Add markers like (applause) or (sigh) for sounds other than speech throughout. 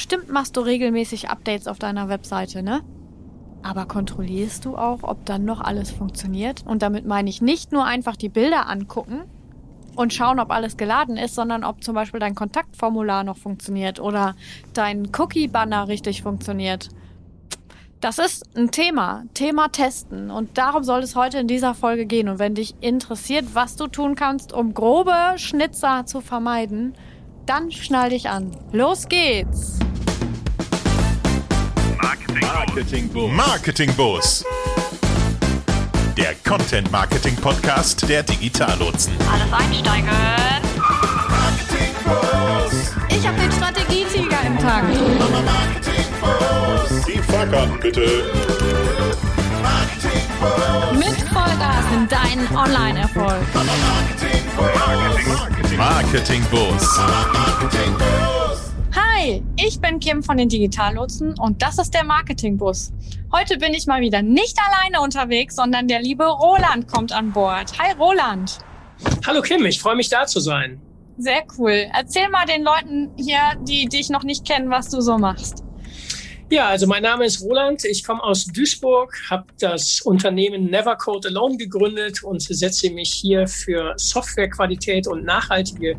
bestimmt machst du regelmäßig Updates auf deiner Webseite, ne? Aber kontrollierst du auch, ob dann noch alles funktioniert? Und damit meine ich nicht nur einfach die Bilder angucken und schauen, ob alles geladen ist, sondern ob zum Beispiel dein Kontaktformular noch funktioniert oder dein Cookie-Banner richtig funktioniert. Das ist ein Thema, Thema Testen. Und darum soll es heute in dieser Folge gehen. Und wenn dich interessiert, was du tun kannst, um grobe Schnitzer zu vermeiden, dann schnall dich an. Los geht's! Marketing. Marketing Boost. Der Content Marketing Podcast der Digitallotsen. Alles einsteigen. Marketing Boost. Ich habe den Strategietiger im Tag. Marketing Boost. Die Fahrkarten bitte. Mit Vollgas in deinen Online-Erfolg. Marketing Boost. Marketing Boost. Marketing Boost. Hi, ich bin Kim von den Digitallotsen und das ist der Marketingbus. Heute bin ich mal wieder nicht alleine unterwegs, sondern der liebe Roland kommt an Bord. Hi Roland. Hallo Kim, ich freue mich da zu sein. Sehr cool. Erzähl mal den Leuten hier, die dich noch nicht kennen, was du so machst. Ja, also mein Name ist Roland. Ich komme aus Duisburg, habe das Unternehmen Never Code Alone gegründet und setze mich hier für Softwarequalität und nachhaltige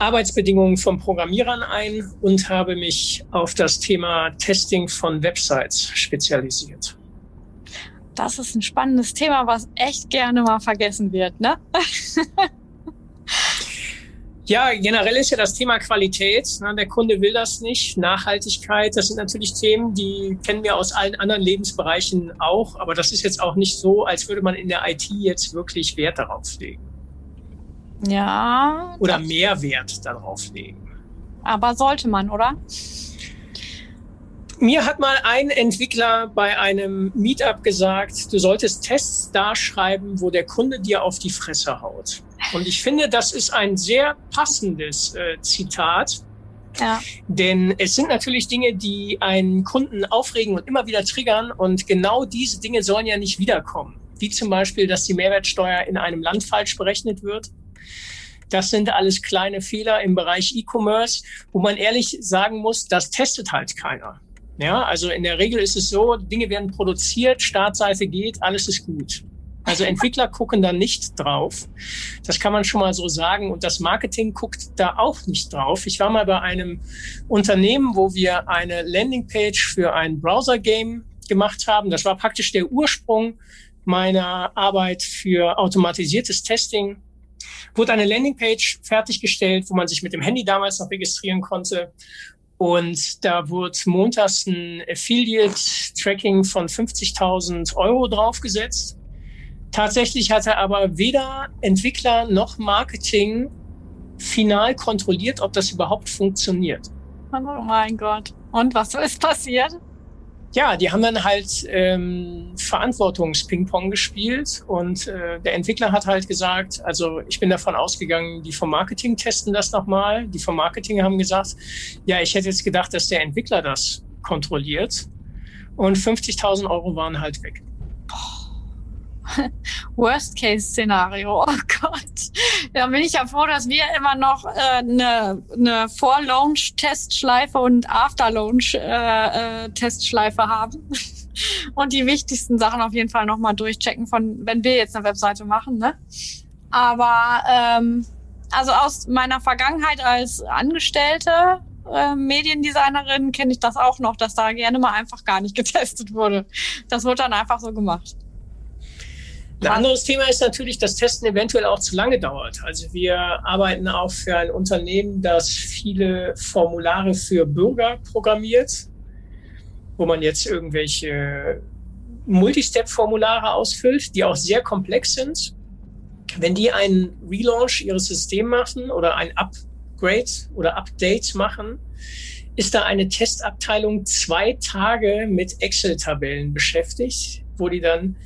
Arbeitsbedingungen von Programmierern ein und habe mich auf das Thema Testing von Websites spezialisiert. Das ist ein spannendes Thema, was echt gerne mal vergessen wird, ne? (laughs) Ja, generell ist ja das Thema Qualität. Ne? Der Kunde will das nicht. Nachhaltigkeit, das sind natürlich Themen, die kennen wir aus allen anderen Lebensbereichen auch. Aber das ist jetzt auch nicht so, als würde man in der IT jetzt wirklich Wert darauf legen. Ja. Oder mehr Wert darauf legen. Aber sollte man, oder? Mir hat mal ein Entwickler bei einem Meetup gesagt, du solltest Tests darschreiben, wo der Kunde dir auf die Fresse haut. Und ich finde, das ist ein sehr passendes äh, Zitat. Ja. Denn es sind natürlich Dinge, die einen Kunden aufregen und immer wieder triggern. Und genau diese Dinge sollen ja nicht wiederkommen. Wie zum Beispiel, dass die Mehrwertsteuer in einem Land falsch berechnet wird das sind alles kleine Fehler im Bereich E-Commerce, wo man ehrlich sagen muss, das testet halt keiner. Ja, also in der Regel ist es so, Dinge werden produziert, Startseite geht, alles ist gut. Also Entwickler (laughs) gucken da nicht drauf. Das kann man schon mal so sagen. Und das Marketing guckt da auch nicht drauf. Ich war mal bei einem Unternehmen, wo wir eine Landingpage für ein Browser-Game gemacht haben. Das war praktisch der Ursprung meiner Arbeit für automatisiertes Testing wurde eine Landingpage fertiggestellt, wo man sich mit dem Handy damals noch registrieren konnte. Und da wurde montags ein Affiliate-Tracking von 50.000 Euro draufgesetzt. Tatsächlich hatte aber weder Entwickler noch Marketing final kontrolliert, ob das überhaupt funktioniert. Oh mein Gott. Und was ist passiert? Ja, die haben dann halt ähm, Verantwortungs-Ping-Pong gespielt und äh, der Entwickler hat halt gesagt, also ich bin davon ausgegangen, die vom Marketing testen das nochmal. Die vom Marketing haben gesagt, ja, ich hätte jetzt gedacht, dass der Entwickler das kontrolliert und 50.000 Euro waren halt weg. (laughs) Worst-Case-Szenario. Oh Gott. Da bin ich ja froh, dass wir immer noch äh, eine, eine Vor-Launch-Testschleife und After-Launch-Testschleife äh, äh, haben. (laughs) und die wichtigsten Sachen auf jeden Fall nochmal durchchecken, von wenn wir jetzt eine Webseite machen. Ne? Aber ähm, also aus meiner Vergangenheit als Angestellte äh, Mediendesignerin kenne ich das auch noch, dass da gerne mal einfach gar nicht getestet wurde. Das wird dann einfach so gemacht. Ein anderes Thema ist natürlich, dass Testen eventuell auch zu lange dauert. Also wir arbeiten auch für ein Unternehmen, das viele Formulare für Bürger programmiert, wo man jetzt irgendwelche Multistep-Formulare ausfüllt, die auch sehr komplex sind. Wenn die einen Relaunch ihres Systems machen oder ein Upgrade oder Update machen, ist da eine Testabteilung zwei Tage mit Excel-Tabellen beschäftigt, wo die dann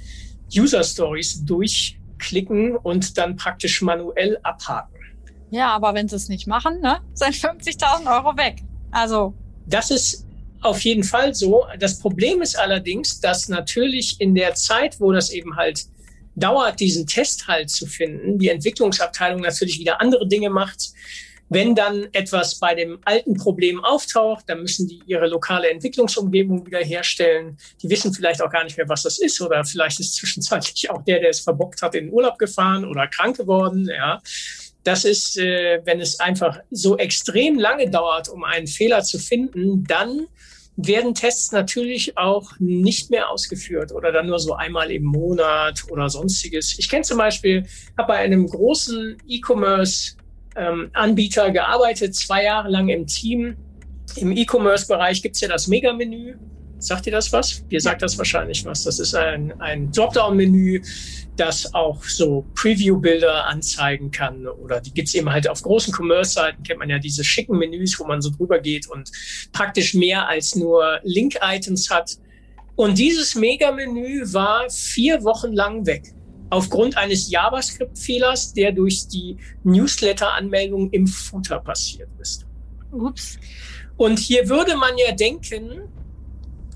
User Stories durchklicken und dann praktisch manuell abhaken. Ja, aber wenn sie es nicht machen, ne, (laughs) sind 50.000 Euro weg. Also. Das ist auf jeden Fall so. Das Problem ist allerdings, dass natürlich in der Zeit, wo das eben halt dauert, diesen Test halt zu finden, die Entwicklungsabteilung natürlich wieder andere Dinge macht. Wenn dann etwas bei dem alten Problem auftaucht, dann müssen die ihre lokale Entwicklungsumgebung wieder herstellen. Die wissen vielleicht auch gar nicht mehr, was das ist oder vielleicht ist zwischenzeitlich auch der, der es verbockt hat, in den Urlaub gefahren oder krank geworden. Ja. Das ist, äh, wenn es einfach so extrem lange dauert, um einen Fehler zu finden, dann werden Tests natürlich auch nicht mehr ausgeführt oder dann nur so einmal im Monat oder sonstiges. Ich kenne zum Beispiel, habe bei einem großen E-Commerce ähm, Anbieter gearbeitet, zwei Jahre lang im Team. Im E-Commerce-Bereich gibt's ja das Mega-Menü. Sagt ihr das was? Ihr sagt das wahrscheinlich was. Das ist ein, ein Dropdown-Menü, das auch so Preview-Bilder anzeigen kann. Oder die gibt's eben halt auf großen Commerce-Seiten, kennt man ja diese schicken Menüs, wo man so drüber geht und praktisch mehr als nur Link-Items hat. Und dieses Mega-Menü war vier Wochen lang weg aufgrund eines JavaScript-Fehlers, der durch die Newsletter-Anmeldung im Footer passiert ist. Ups. Und hier würde man ja denken,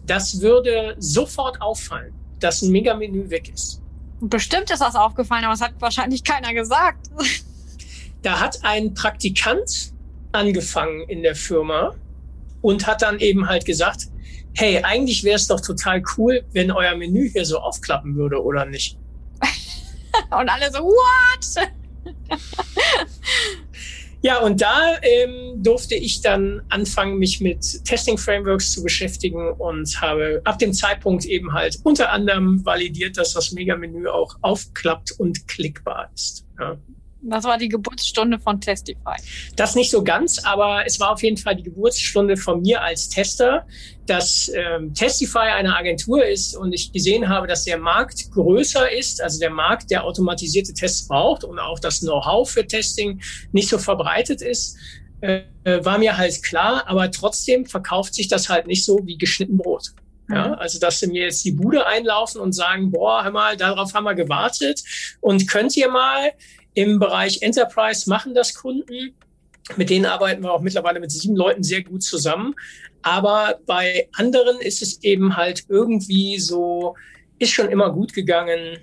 das würde sofort auffallen, dass ein Megamenü weg ist. Bestimmt ist das aufgefallen, aber es hat wahrscheinlich keiner gesagt. (laughs) Da hat ein Praktikant angefangen in der Firma und hat dann eben halt gesagt, hey, eigentlich wäre es doch total cool, wenn euer Menü hier so aufklappen würde, oder nicht? (laughs) Und alle so, what? (laughs) Ja, und da ähm, durfte ich dann anfangen, mich mit Testing-Frameworks zu beschäftigen und habe ab dem Zeitpunkt eben halt unter anderem validiert, dass das Megamenü auch aufklappt und klickbar ist. Ja. Das war die Geburtsstunde von Testify. Das nicht so ganz, aber es war auf jeden Fall die Geburtsstunde von mir als Tester, dass ähm, Testify eine Agentur ist und ich gesehen habe, dass der Markt größer ist, also der Markt, der automatisierte Tests braucht und auch das Know-how für Testing nicht so verbreitet ist, äh, war mir halt klar, aber trotzdem verkauft sich das halt nicht so wie geschnitten Brot. Ja, mhm. also dass sie mir jetzt die Bude einlaufen und sagen, boah, hör mal, darauf haben wir gewartet und könnt ihr mal im Bereich Enterprise machen das Kunden. Mit denen arbeiten wir auch mittlerweile mit sieben Leuten sehr gut zusammen. Aber bei anderen ist es eben halt irgendwie so, ist schon immer gut gegangen.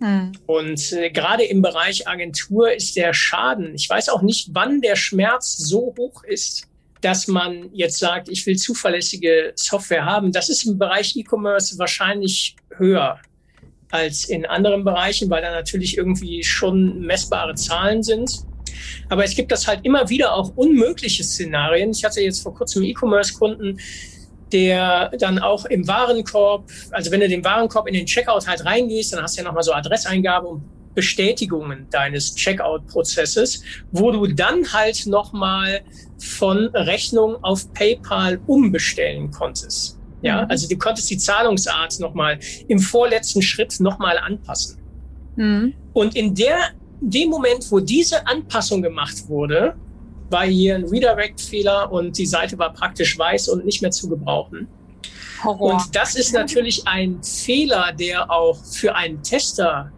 Hm. Und äh, gerade im Bereich Agentur ist der Schaden, ich weiß auch nicht, wann der Schmerz so hoch ist, dass man jetzt sagt, ich will zuverlässige Software haben. Das ist im Bereich E-Commerce wahrscheinlich höher als in anderen Bereichen, weil da natürlich irgendwie schon messbare Zahlen sind. Aber es gibt das halt immer wieder auch unmögliche Szenarien. Ich hatte jetzt vor kurzem E-Commerce-Kunden, der dann auch im Warenkorb, also wenn du den Warenkorb in den Checkout halt reingehst, dann hast du ja nochmal so Adresseingabe und Bestätigungen deines Checkout-Prozesses, wo du dann halt nochmal von Rechnung auf PayPal umbestellen konntest. Ja, mhm. also du konntest die Zahlungsart nochmal im vorletzten Schritt nochmal anpassen. Mhm. Und in der, dem Moment, wo diese Anpassung gemacht wurde, war hier ein Redirect-Fehler und die Seite war praktisch weiß und nicht mehr zu gebrauchen. Horror. Und das ist natürlich ein Fehler, der auch für einen Tester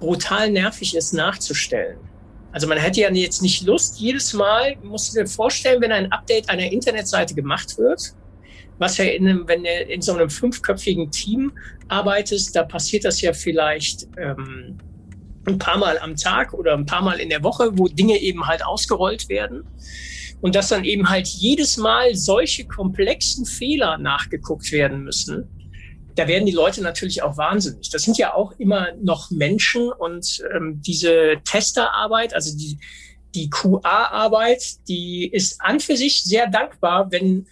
brutal nervig ist nachzustellen. Also man hätte ja jetzt nicht Lust, jedes Mal, musst du dir vorstellen, wenn ein Update einer Internetseite gemacht wird, was ja in wenn du in so einem fünfköpfigen Team arbeitest, da passiert das ja vielleicht ähm, ein paar Mal am Tag oder ein paar Mal in der Woche, wo Dinge eben halt ausgerollt werden. Und dass dann eben halt jedes Mal solche komplexen Fehler nachgeguckt werden müssen, da werden die Leute natürlich auch wahnsinnig. Das sind ja auch immer noch Menschen und ähm, diese Testerarbeit, also die, die QA-Arbeit, die ist an für sich sehr dankbar, wenn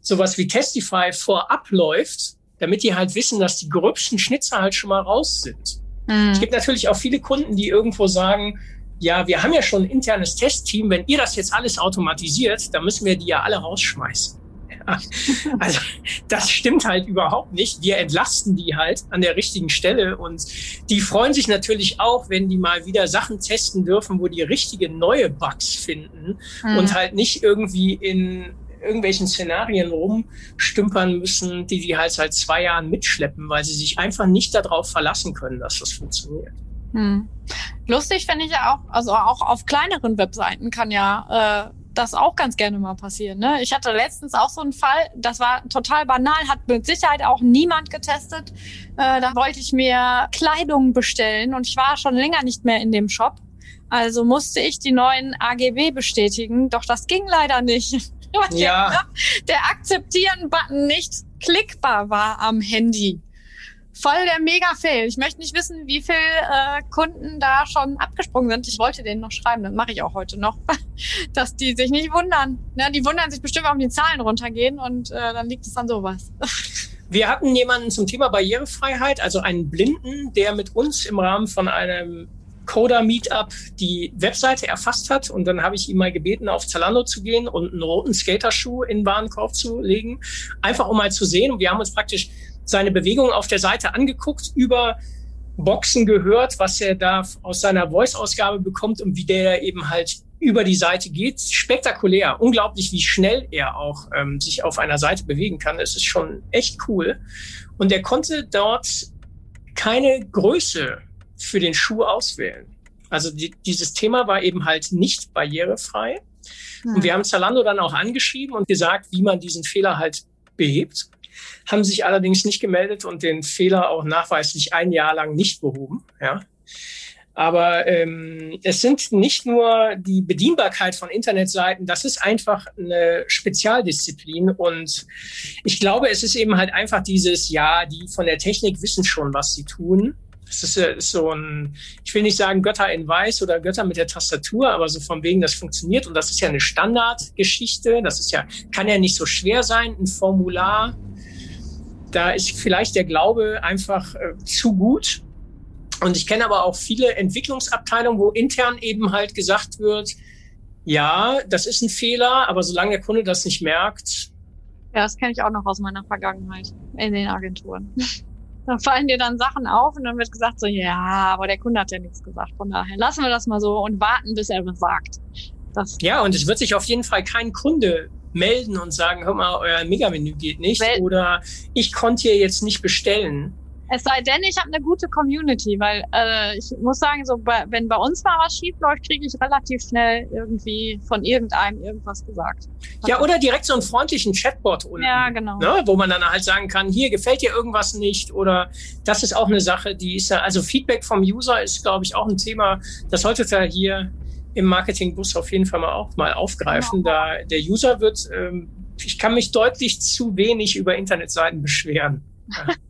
sowas wie Testify vorab läuft, damit die halt wissen, dass die gröbsten Schnitzer halt schon mal raus sind. Mhm. Es gibt natürlich auch viele Kunden, die irgendwo sagen, ja, wir haben ja schon ein internes Testteam, wenn ihr das jetzt alles automatisiert, dann müssen wir die ja alle rausschmeißen. Ja, (laughs) also das stimmt halt überhaupt nicht. Wir entlasten die halt an der richtigen Stelle und die freuen sich natürlich auch, wenn die mal wieder Sachen testen dürfen, wo die richtige neue Bugs finden mhm. und halt nicht irgendwie in irgendwelchen Szenarien rumstümpern müssen, die die halt seit zwei Jahren mitschleppen, weil sie sich einfach nicht darauf verlassen können, dass das funktioniert. Hm. Lustig finde ich ja auch, also auch auf kleineren Webseiten kann ja äh, das auch ganz gerne mal passieren. Ne? Ich hatte letztens auch so einen Fall, das war total banal, hat mit Sicherheit auch niemand getestet. Äh, da wollte ich mir Kleidung bestellen und ich war schon länger nicht mehr in dem Shop Also musste ich die neuen AGB bestätigen, doch das ging leider nicht. Ja. Der Akzeptieren-Button nicht klickbar war am Handy. Voll der Mega-Fail. Ich möchte nicht wissen, wie viele äh, Kunden da schon abgesprungen sind. Ich wollte denen noch schreiben, das mache ich auch heute noch, (laughs) dass die sich nicht wundern. Ne, die wundern sich bestimmt, warum die Zahlen runtergehen und äh, dann liegt es an sowas. (laughs) Wir hatten jemanden zum Thema Barrierefreiheit, also einen Blinden, der mit uns im Rahmen von einem Coder-Meetup die Webseite erfasst hat. Und dann habe ich ihn mal gebeten, auf Zalando zu gehen und einen roten Skaterschuh in den Warenkorb zu legen. Einfach um mal zu sehen. Und wir haben uns praktisch seine Bewegungen auf der Seite angeguckt, über Boxen gehört, was er da aus seiner Voice-Ausgabe bekommt und wie der eben halt über die Seite geht. Spektakulär, unglaublich, wie schnell er auch ähm, sich auf einer Seite bewegen kann. Es ist schon echt cool. Und er konnte dort keine Größe für den Schuh auswählen. Also die, dieses Thema war eben halt nicht barrierefrei. Hm. Und wir haben Zalando dann auch angeschrieben und gesagt, wie man diesen Fehler halt behebt, haben sich allerdings nicht gemeldet und den Fehler auch nachweislich ein Jahr lang nicht behoben. Ja. Aber ähm, es sind nicht nur die Bedienbarkeit von Internetseiten, das ist einfach eine Spezialdisziplin. Und ich glaube, es ist eben halt einfach dieses, ja, die von der Technik wissen schon, was sie tun. Es ist, ist so ein, ich will nicht sagen Götter in Weiß oder Götter mit der Tastatur, aber so von wegen, das funktioniert. Und das ist ja eine Standardgeschichte. Das ist ja, kann ja nicht so schwer sein, ein Formular. Da ist vielleicht der Glaube einfach äh, zu gut. Und ich kenne aber auch viele Entwicklungsabteilungen, wo intern eben halt gesagt wird, ja, das ist ein Fehler, aber solange der Kunde das nicht merkt. Ja, das kenne ich auch noch aus meiner Vergangenheit in den Agenturen. Da fallen dir dann Sachen auf und dann wird gesagt so, ja, aber der Kunde hat ja nichts gesagt. Von daher lassen wir das mal so und warten, bis er was sagt. Das ja, und es wird sich auf jeden Fall kein Kunde melden und sagen, hör mal, euer Megamenü geht nicht Wel oder ich konnte hier jetzt nicht bestellen. Es sei denn, ich habe eine gute Community, weil äh, ich muss sagen, so bei, wenn bei uns mal was schief läuft, kriege ich relativ schnell irgendwie von irgendeinem irgendwas gesagt. Ja, oder direkt so einen freundlichen Chatbot unten, ja, genau. Ne, wo man dann halt sagen kann, hier gefällt dir irgendwas nicht oder das ist auch eine Sache, die ist ja, also Feedback vom User ist, glaube ich, auch ein Thema, das sollte da hier im Marketingbus auf jeden Fall mal auch mal aufgreifen. Genau. Da der User wird, ähm, ich kann mich deutlich zu wenig über Internetseiten beschweren. Ja. (laughs)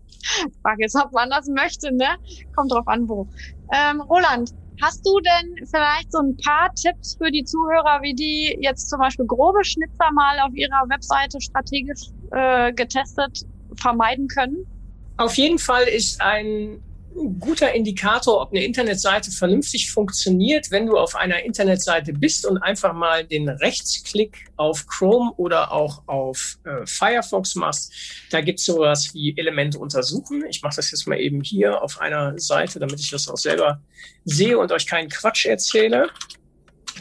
Frage ist, ob man das möchte, ne? Kommt drauf an, wo. Ähm, Roland, hast du denn vielleicht so ein paar Tipps für die Zuhörer, wie die jetzt zum Beispiel grobe Schnitzer mal auf ihrer Webseite strategisch äh, getestet vermeiden können? Auf jeden Fall ist ein guter Indikator, ob eine Internetseite vernünftig funktioniert, wenn du auf einer Internetseite bist und einfach mal den Rechtsklick auf Chrome oder auch auf äh, Firefox machst. Da gibt es sowas wie Elemente untersuchen. Ich mache das jetzt mal eben hier auf einer Seite, damit ich das auch selber sehe und euch keinen Quatsch erzähle.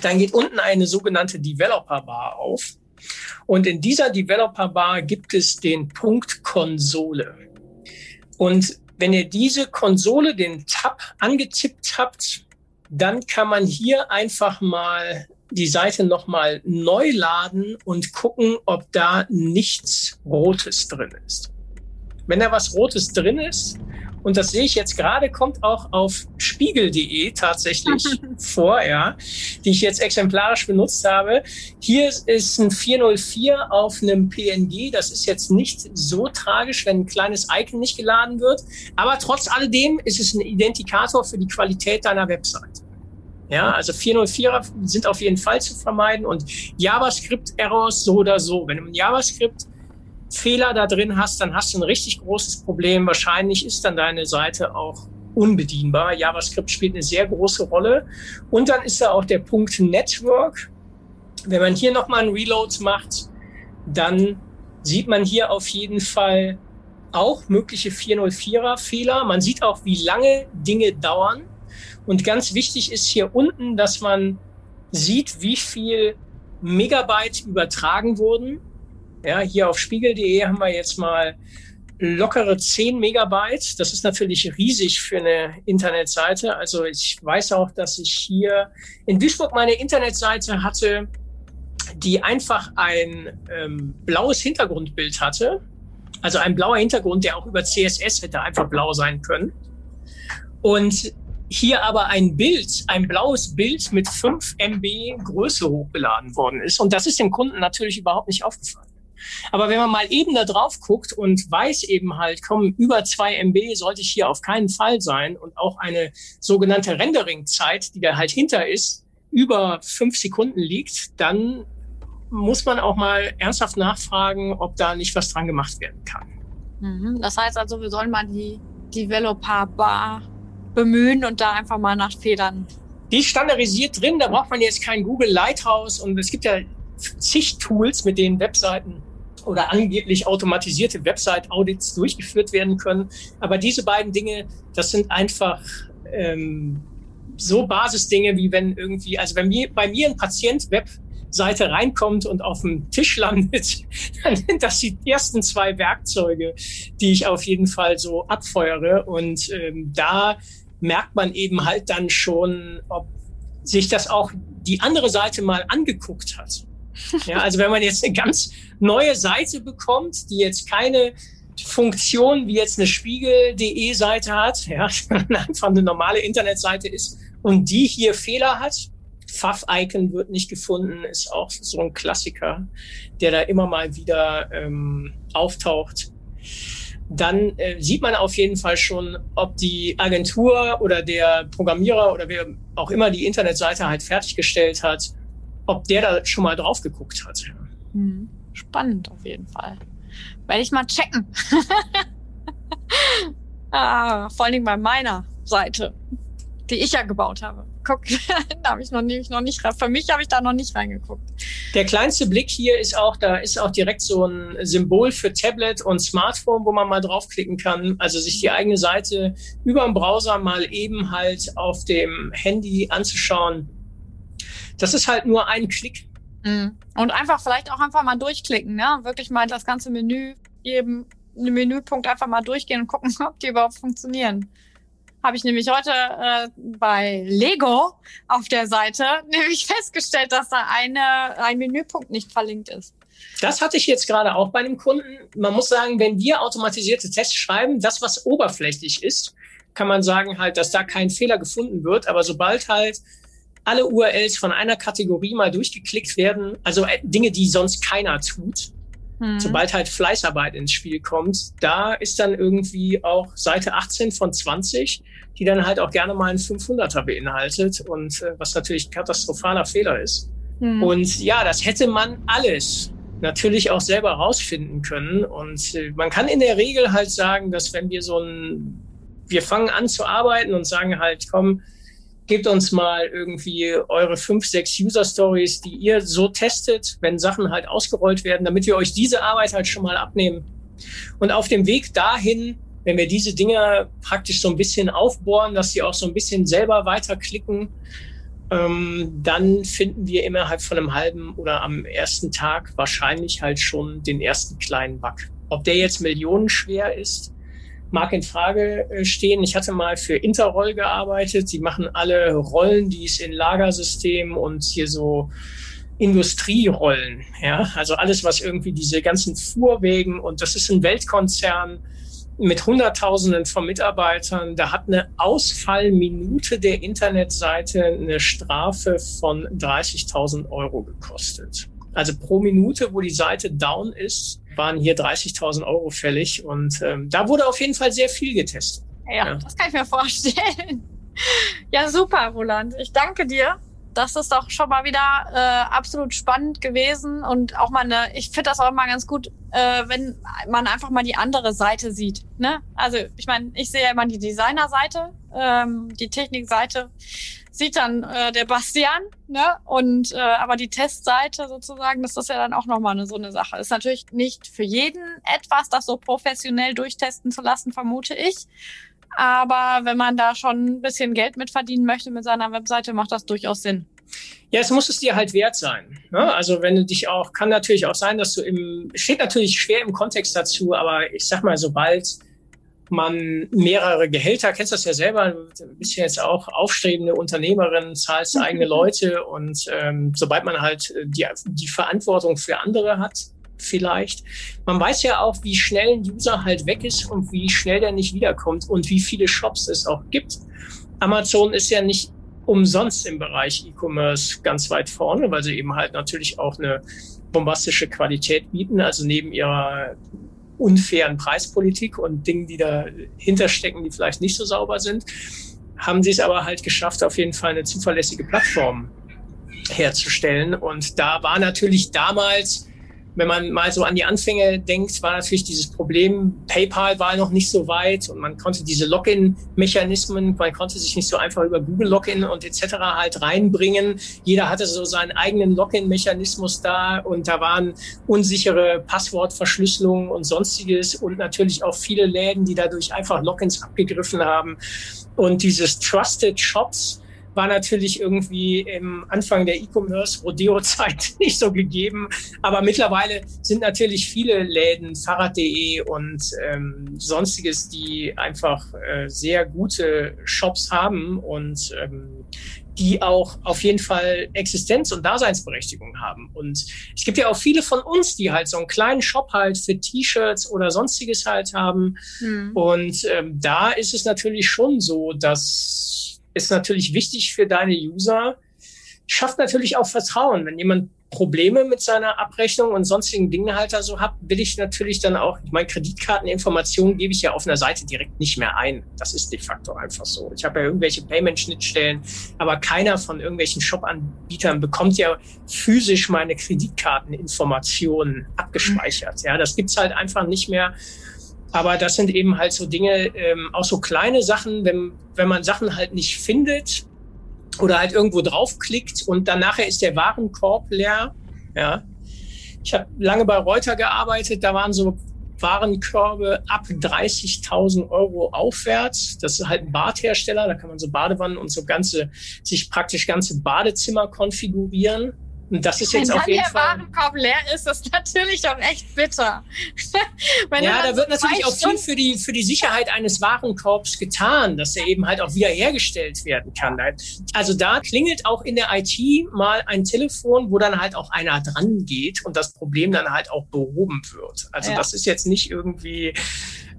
Dann geht unten eine sogenannte Developer Bar auf. Und in dieser Developer Bar gibt es den Punkt Konsole. Und wenn ihr diese Konsole, den Tab angetippt habt, dann kann man hier einfach mal die Seite nochmal neu laden und gucken, ob da nichts Rotes drin ist. Wenn da was Rotes drin ist, und das sehe ich jetzt gerade, kommt auch auf spiegel.de tatsächlich (laughs) vor, ja, die ich jetzt exemplarisch benutzt habe. Hier ist ein 404 auf einem PNG. Das ist jetzt nicht so tragisch, wenn ein kleines Icon nicht geladen wird. Aber trotz alledem ist es ein Identikator für die Qualität deiner Website. Ja, also 404er sind auf jeden Fall zu vermeiden und JavaScript-Errors so oder so. Wenn du ein JavaScript Fehler da drin hast, dann hast du ein richtig großes Problem. Wahrscheinlich ist dann deine Seite auch unbedienbar. JavaScript spielt eine sehr große Rolle. Und dann ist da auch der Punkt Network. Wenn man hier nochmal einen Reload macht, dann sieht man hier auf jeden Fall auch mögliche 404er Fehler. Man sieht auch, wie lange Dinge dauern. Und ganz wichtig ist hier unten, dass man sieht, wie viel Megabyte übertragen wurden. Ja, hier auf spiegel.de haben wir jetzt mal lockere 10 Megabyte. Das ist natürlich riesig für eine Internetseite. Also ich weiß auch, dass ich hier in Duisburg meine Internetseite hatte, die einfach ein ähm, blaues Hintergrundbild hatte. Also ein blauer Hintergrund, der auch über CSS hätte einfach blau sein können. Und hier aber ein Bild, ein blaues Bild mit 5 MB Größe hochgeladen worden ist. Und das ist dem Kunden natürlich überhaupt nicht aufgefallen. Aber wenn man mal eben da drauf guckt und weiß eben halt, komm, über 2 MB sollte ich hier auf keinen Fall sein und auch eine sogenannte Rendering-Zeit, die da halt hinter ist, über fünf Sekunden liegt, dann muss man auch mal ernsthaft nachfragen, ob da nicht was dran gemacht werden kann. Mhm. Das heißt also, wir sollen mal die Developer Bar bemühen und da einfach mal nach Fehlern. Die ist standardisiert drin, da braucht man jetzt kein Google Lighthouse und es gibt ja zig Tools, mit denen Webseiten oder angeblich automatisierte Website-Audits durchgeführt werden können. Aber diese beiden Dinge, das sind einfach ähm, so Basisdinge, wie wenn irgendwie, also wenn mir, bei mir ein Patient Webseite reinkommt und auf dem Tisch landet, (laughs) dann sind das die ersten zwei Werkzeuge, die ich auf jeden Fall so abfeuere. Und ähm, da merkt man eben halt dann schon, ob sich das auch die andere Seite mal angeguckt hat. Ja, also wenn man jetzt eine ganz neue Seite bekommt, die jetzt keine Funktion wie jetzt eine Spiegel.de Seite hat, ja, (laughs) einfach eine normale Internetseite ist und die hier Fehler hat, Pfaff-Icon wird nicht gefunden, ist auch so ein Klassiker, der da immer mal wieder ähm, auftaucht dann äh, sieht man auf jeden Fall schon, ob die Agentur oder der Programmierer oder wer auch immer die Internetseite halt fertiggestellt hat, ob der da schon mal drauf geguckt hat. Hm. Spannend auf jeden Fall. Werde ich mal checken. (laughs) ah, vor allen Dingen bei meiner Seite, die ich ja gebaut habe guck, (laughs) da habe ich noch nicht, noch nicht, für mich habe ich da noch nicht reingeguckt. Der kleinste Blick hier ist auch, da ist auch direkt so ein Symbol für Tablet und Smartphone, wo man mal draufklicken kann. Also sich die eigene Seite über den Browser mal eben halt auf dem Handy anzuschauen. Das ist halt nur ein Klick. Mhm. Und einfach vielleicht auch einfach mal durchklicken, ne? Wirklich mal das ganze Menü eben Menüpunkt einfach mal durchgehen und gucken, (laughs) ob die überhaupt funktionieren habe ich nämlich heute äh, bei Lego auf der Seite (laughs) nämlich festgestellt, dass da eine, ein Menüpunkt nicht verlinkt ist. Das hatte ich jetzt gerade auch bei einem Kunden. Man muss sagen, wenn wir automatisierte Tests schreiben, das, was oberflächlich ist, kann man sagen halt, dass da kein Fehler gefunden wird. Aber sobald halt alle URLs von einer Kategorie mal durchgeklickt werden, also äh, Dinge, die sonst keiner tut, Mhm. Sobald halt Fleißarbeit ins Spiel kommt, da ist dann irgendwie auch Seite 18 von 20, die dann halt auch gerne mal einen 500er beinhaltet und äh, was natürlich ein katastrophaler Fehler ist. Mhm. Und ja, das hätte man alles natürlich auch selber rausfinden können. Und äh, man kann in der Regel halt sagen, dass wenn wir so ein, wir fangen an zu arbeiten und sagen halt, komm, gebt uns mal irgendwie eure fünf, sechs User Stories, die ihr so testet, wenn Sachen halt ausgerollt werden, damit wir euch diese Arbeit halt schon mal abnehmen. Und auf dem Weg dahin, wenn wir diese Dinge praktisch so ein bisschen aufbohren, dass sie auch so ein bisschen selber weiterklicken, ähm, dann finden wir innerhalb von einem halben oder am ersten Tag wahrscheinlich halt schon den ersten kleinen Bug. Ob der jetzt millionenschwer ist, mag in Frage äh, stehen. Ich hatte mal für Interroll gearbeitet. Die machen alle Rollen, die es in Lagersystemen und hier so Industrierollen. Ja, also alles, was irgendwie diese ganzen Fuhrwegen und das ist ein Weltkonzern mit Hunderttausenden von Mitarbeitern. Da hat eine Ausfallminute der Internetseite eine Strafe von 30.000 Euro gekostet. Also pro Minute, wo die Seite down ist, waren hier 30.000 Euro fällig. Und ähm, da wurde auf jeden Fall sehr viel getestet. Ja, ja, das kann ich mir vorstellen. (laughs) Ja, super, Roland. Ich danke dir. Das ist doch schon mal wieder äh, absolut spannend gewesen und auch mal eine, ich finde das auch immer ganz gut, äh, wenn man einfach mal die andere Seite sieht. Ne? Also ich meine, ich sehe ja immer die Designerseite, ähm, die Technikseite sieht dann äh, der Bastian, ne? Und äh, aber die Testseite sozusagen, das ist ja dann auch nochmal eine, so eine Sache. Ist natürlich nicht für jeden etwas, das so professionell durchtesten zu lassen, vermute ich. Aber wenn man da schon ein bisschen Geld mit verdienen möchte mit seiner Webseite, macht das durchaus Sinn. Ja, es muss es dir halt wert sein. Ne? Also wenn du dich auch, kann natürlich auch sein, dass du im, steht natürlich schwer im Kontext dazu, aber ich sag mal, sobald man mehrere Gehälter, kennst das ja selber, du bist ja jetzt auch aufstrebende Unternehmerin, zahlst (laughs) eigene Leute und ähm, sobald man halt äh, die, die Verantwortung für andere hat, vielleicht. Man weiß ja auch, wie schnell ein User halt weg ist und wie schnell der nicht wiederkommt und wie viele Shops es auch gibt. Amazon ist ja nicht umsonst im Bereich E-Commerce ganz weit vorne, weil sie eben halt natürlich auch eine bombastische Qualität bieten. Also neben ihrer unfairen Preispolitik und Dingen, die dahinter stecken, die vielleicht nicht so sauber sind, haben sie es aber halt geschafft, auf jeden Fall eine zuverlässige Plattform herzustellen. Und da war natürlich damals wenn man mal so an die Anfänge denkt, war natürlich dieses Problem, PayPal war noch nicht so weit und man konnte diese Login-Mechanismen, man konnte sich nicht so einfach über Google Login und etc. halt reinbringen. Jeder hatte so seinen eigenen Login-Mechanismus da und da waren unsichere Passwortverschlüsselungen und sonstiges und natürlich auch viele Läden, die dadurch einfach Logins abgegriffen haben. Und dieses Trusted Shops, war natürlich irgendwie im Anfang der E-Commerce-Rodeo-Zeit (laughs) nicht so gegeben. Aber mittlerweile sind natürlich viele Läden, Fahrrad.de und ähm, sonstiges, die einfach äh, sehr gute Shops haben und ähm, die auch auf jeden Fall Existenz und Daseinsberechtigung haben. Und es gibt ja auch viele von uns, die halt so einen kleinen Shop halt für T-Shirts oder sonstiges halt haben. Mhm. Und ähm, da ist es natürlich schon so, dass ist natürlich wichtig für deine User. Schafft natürlich auch Vertrauen. Wenn jemand Probleme mit seiner Abrechnung und sonstigen Dingen halt da so hat, will ich natürlich dann auch, meine Kreditkarteninformationen gebe ich ja auf einer Seite direkt nicht mehr ein. Das ist de facto einfach so. Ich habe ja irgendwelche Payment-Schnittstellen, aber keiner von irgendwelchen Shop-Anbietern bekommt ja physisch meine Kreditkarteninformationen abgespeichert. Ja, das gibt's halt einfach nicht mehr. Aber das sind eben halt so Dinge, ähm, auch so kleine Sachen, wenn, wenn man Sachen halt nicht findet oder halt irgendwo draufklickt und dann nachher ist der Warenkorb leer. Ja. Ich habe lange bei Reuter gearbeitet, da waren so Warenkörbe ab 30.000 Euro aufwärts. Das ist halt ein Badhersteller, da kann man so Badewannen und so ganze, sich praktisch ganze Badezimmer konfigurieren. Und das ist jetzt Wenn auf jeden der Fall. Warenkorb leer ist, ist natürlich auch echt bitter. (laughs) Ja, da wird natürlich auch viel für die, für die Sicherheit eines Warenkorbs getan, dass er eben halt auch wiederhergestellt werden kann. Also da klingelt auch in der IT mal ein Telefon, wo dann halt auch einer dran geht und das Problem dann halt auch behoben wird. Also Ja. das ist jetzt nicht irgendwie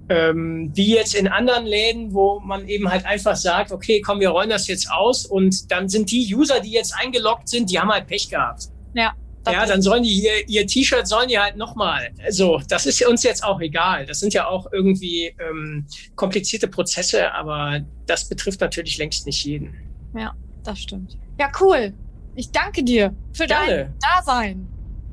ähm, wie jetzt in anderen Läden, wo man eben halt einfach sagt, okay, komm, wir rollen das jetzt aus und dann sind die User, die jetzt eingeloggt sind, die haben halt Pech gehabt. Ja, Ja, dann sollen die ihr, ihr T-Shirt sollen die halt nochmal. So, das ist uns jetzt auch egal. Das sind ja auch irgendwie ähm, komplizierte Prozesse, aber das betrifft natürlich längst nicht jeden. ja, das stimmt. Ja, cool. Ich danke dir für dein Gerne. Dasein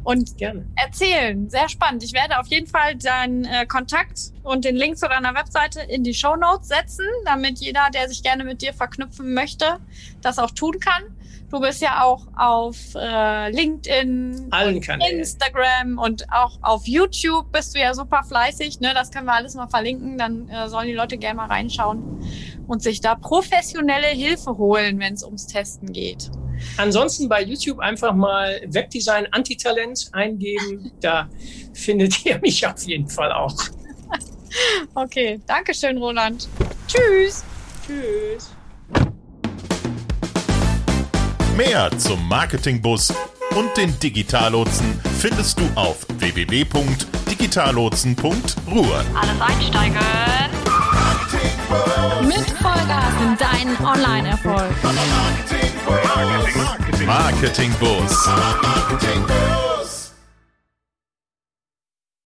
und Gerne. erzählen. Sehr spannend. Ich werde auf jeden Fall deinen äh, Kontakt und den Link zu deiner Webseite in die Show Notes setzen, damit jeder, der sich gerne mit dir verknüpfen möchte, das auch tun kann. Du bist ja auch auf äh, LinkedIn, Kanälen. Instagram und auch auf YouTube bist du ja super fleißig. Ne? Das können wir alles mal verlinken. Dann äh, sollen die Leute gerne mal reinschauen und sich da professionelle Hilfe holen, wenn es ums Testen geht. Ansonsten bei YouTube einfach mal Webdesign Antitalent eingeben. (laughs) Da findet ihr mich auf jeden Fall auch. Okay, Dankeschön, Roland. Tschüss. Tschüss. Mehr zum Marketingbus und den Digitallotsen findest du auf www.digitallotsen.ruhr. Alles einsteigen. Mit Vollgas in deinen Online-Erfolg. Marketing. Marketing Boss. Marketing Boss.